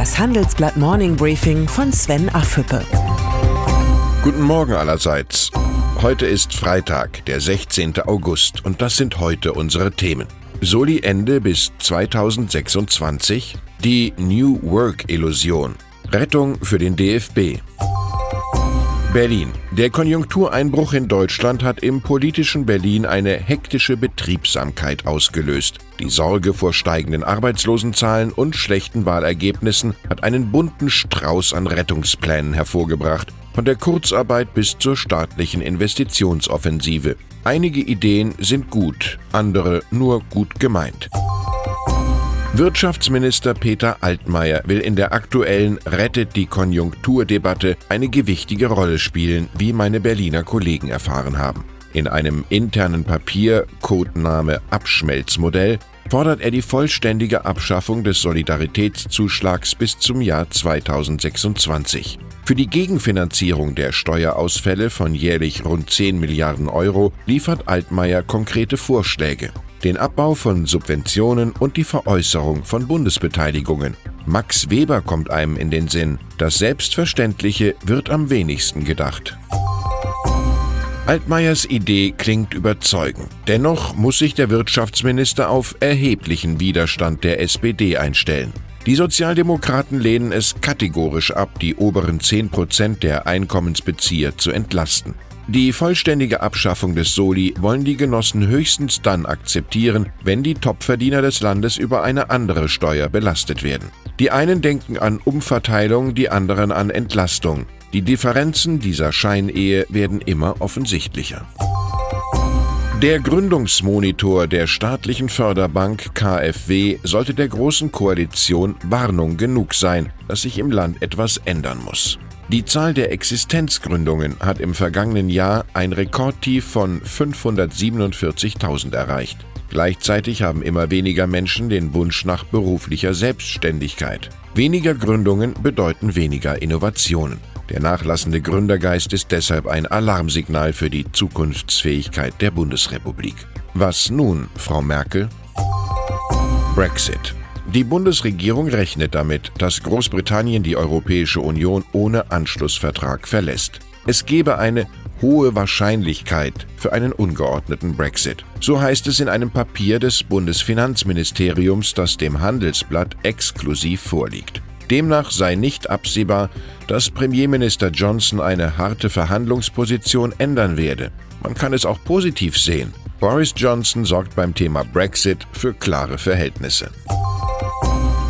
Das Handelsblatt Morning Briefing von Sven Affüppe. Guten Morgen allerseits. Heute ist Freitag, der 16. August, und das sind heute unsere Themen. Soli-Ende bis 2026, die New Work-Illusion, Rettung für den DFB. Berlin. Der Konjunktureinbruch in Deutschland hat im politischen Berlin eine hektische Betriebsamkeit ausgelöst. Die Sorge vor steigenden Arbeitslosenzahlen und schlechten Wahlergebnissen hat einen bunten Strauß an Rettungsplänen hervorgebracht, von der Kurzarbeit bis zur staatlichen Investitionsoffensive. Einige Ideen sind gut, andere nur gut gemeint. Wirtschaftsminister Peter Altmaier will in der aktuellen Rettet die Konjunkturdebatte eine gewichtige Rolle spielen, wie meine Berliner Kollegen erfahren haben. In einem internen Papier, Codename Abschmelzmodell, fordert er die vollständige Abschaffung des Solidaritätszuschlags bis zum Jahr 2026. Für die Gegenfinanzierung der Steuerausfälle von jährlich rund 10 Milliarden Euro liefert Altmaier konkrete Vorschläge den Abbau von Subventionen und die Veräußerung von Bundesbeteiligungen. Max Weber kommt einem in den Sinn. Das Selbstverständliche wird am wenigsten gedacht. Altmaiers Idee klingt überzeugend. Dennoch muss sich der Wirtschaftsminister auf erheblichen Widerstand der SPD einstellen. Die Sozialdemokraten lehnen es kategorisch ab, die oberen 10 Prozent der Einkommensbezieher zu entlasten. Die vollständige Abschaffung des Soli wollen die Genossen höchstens dann akzeptieren, wenn die Topverdiener des Landes über eine andere Steuer belastet werden. Die einen denken an Umverteilung, die anderen an Entlastung. Die Differenzen dieser Scheinehe werden immer offensichtlicher. Der Gründungsmonitor der staatlichen Förderbank KfW sollte der Großen Koalition Warnung genug sein, dass sich im Land etwas ändern muss. Die Zahl der Existenzgründungen hat im vergangenen Jahr ein Rekordtief von 547.000 erreicht. Gleichzeitig haben immer weniger Menschen den Wunsch nach beruflicher Selbstständigkeit. Weniger Gründungen bedeuten weniger Innovationen. Der nachlassende Gründergeist ist deshalb ein Alarmsignal für die Zukunftsfähigkeit der Bundesrepublik. Was nun, Frau Merkel? Brexit. Die Bundesregierung rechnet damit, dass Großbritannien die Europäische Union ohne Anschlussvertrag verlässt. Es gebe eine hohe Wahrscheinlichkeit für einen ungeordneten Brexit. So heißt es in einem Papier des Bundesfinanzministeriums, das dem Handelsblatt exklusiv vorliegt. Demnach sei nicht absehbar, dass Premierminister Johnson eine harte Verhandlungsposition ändern werde. Man kann es auch positiv sehen. Boris Johnson sorgt beim Thema Brexit für klare Verhältnisse.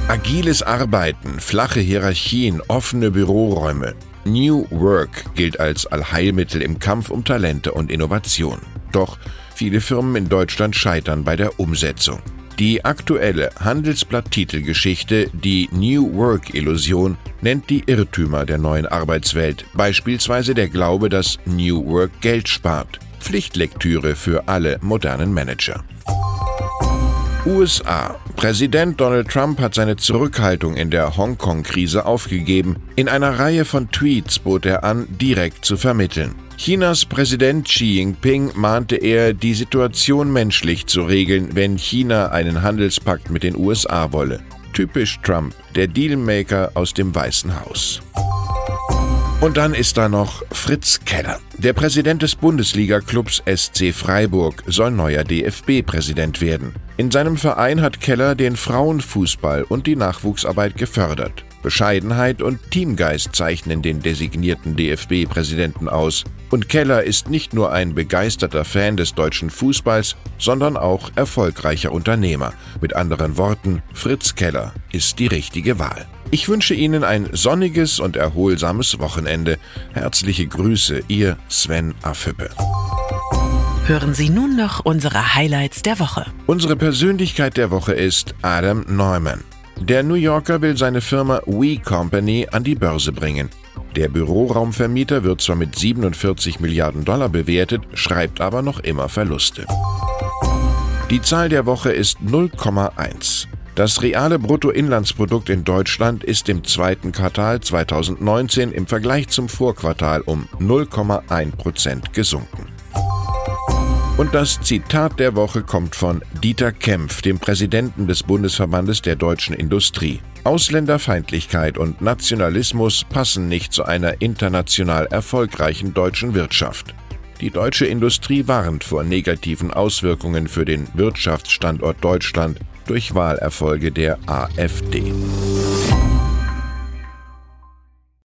Agiles Arbeiten, flache Hierarchien, offene Büroräume. New Work gilt als Allheilmittel im Kampf um Talente und Innovation. Doch viele Firmen in Deutschland scheitern bei der Umsetzung. Die aktuelle Handelsblatt-Titelgeschichte, die New Work-Illusion, nennt die Irrtümer der neuen Arbeitswelt, beispielsweise der Glaube, dass New Work Geld spart. Pflichtlektüre für alle modernen Manager. USA. Präsident Donald Trump hat seine Zurückhaltung in der Hongkong-Krise aufgegeben. In einer Reihe von Tweets bot er an, direkt zu vermitteln. Chinas Präsident Xi Jinping mahnte er, die Situation menschlich zu regeln, wenn China einen Handelspakt mit den USA wolle. Typisch Trump, der Dealmaker aus dem Weißen Haus. Und dann ist da noch Fritz Keller. Der Präsident des Bundesliga-Clubs SC Freiburg soll neuer DFB-Präsident werden. In seinem Verein hat Keller den Frauenfußball und die Nachwuchsarbeit gefördert. Bescheidenheit und Teamgeist zeichnen den designierten DFB-Präsidenten aus. Und Keller ist nicht nur ein begeisterter Fan des deutschen Fußballs, sondern auch erfolgreicher Unternehmer. Mit anderen Worten, Fritz Keller ist die richtige Wahl. Ich wünsche Ihnen ein sonniges und erholsames Wochenende. Herzliche Grüße, Ihr Sven Affüppe. Hören Sie nun noch unsere Highlights der Woche. Unsere Persönlichkeit der Woche ist Adam Neumann. Der New Yorker will seine Firma We Company an die Börse bringen. Der Büroraumvermieter wird zwar mit 47 Milliarden Dollar bewertet, schreibt aber noch immer Verluste. Die Zahl der Woche ist 0,1. Das reale Bruttoinlandsprodukt in Deutschland ist im zweiten Quartal 2019 im Vergleich zum Vorquartal um 0,1 Prozent gesunken. Und das Zitat der Woche kommt von Dieter Kempf, dem Präsidenten des Bundesverbandes der deutschen Industrie. Ausländerfeindlichkeit und Nationalismus passen nicht zu einer international erfolgreichen deutschen Wirtschaft. Die deutsche Industrie warnt vor negativen Auswirkungen für den Wirtschaftsstandort Deutschland durch Wahlerfolge der AfD.